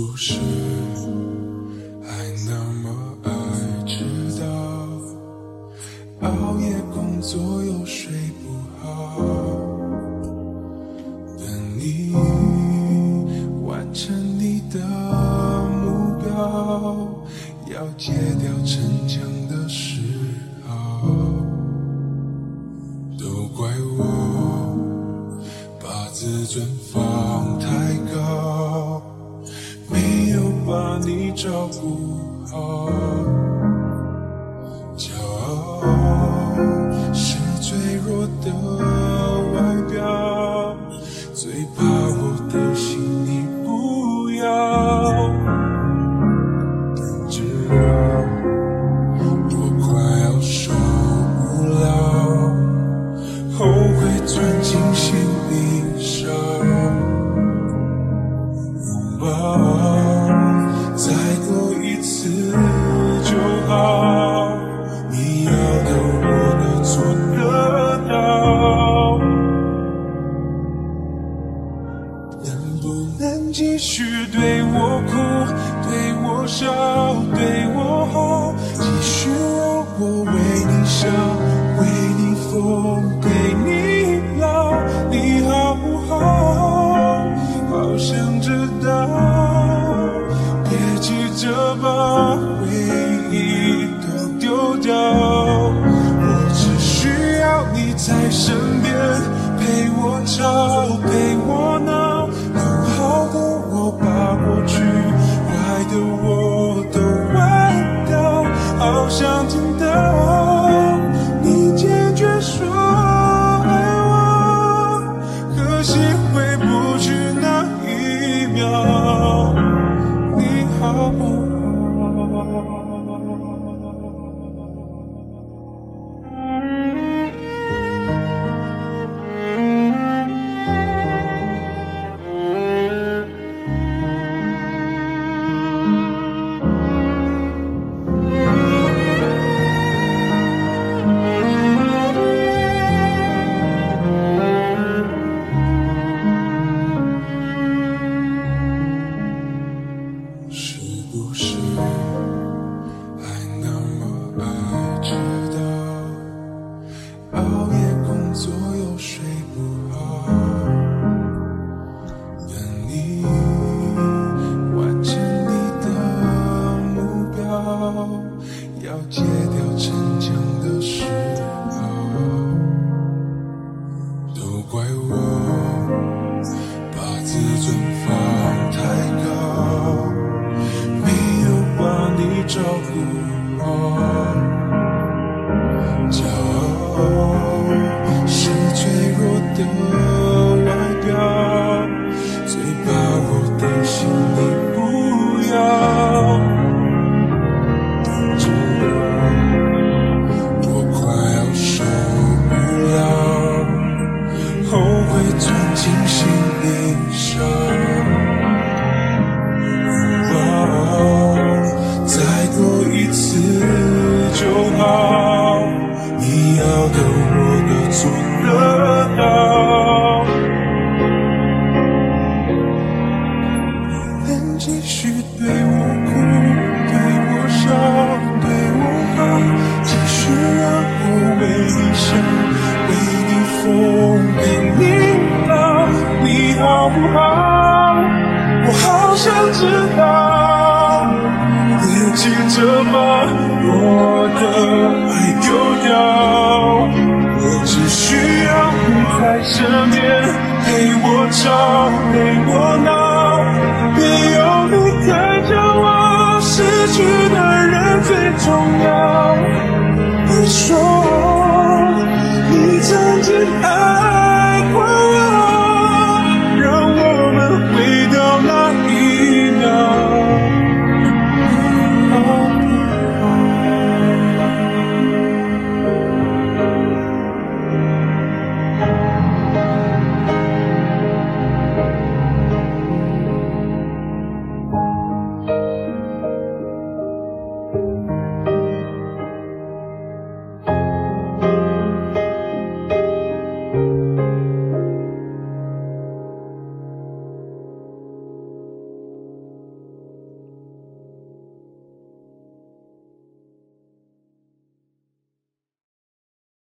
不是还那么爱迟到？熬夜工作又睡不好。等你完成你的目标，要戒掉逞强的嗜好。都怪我把自尊放太。照顾好骄傲是脆弱的外表最怕我的心你不要知道我快要受不了后悔钻进心里烧笑对我好照顾我。丢掉，我只需要你在身边，陪我吵，陪我闹。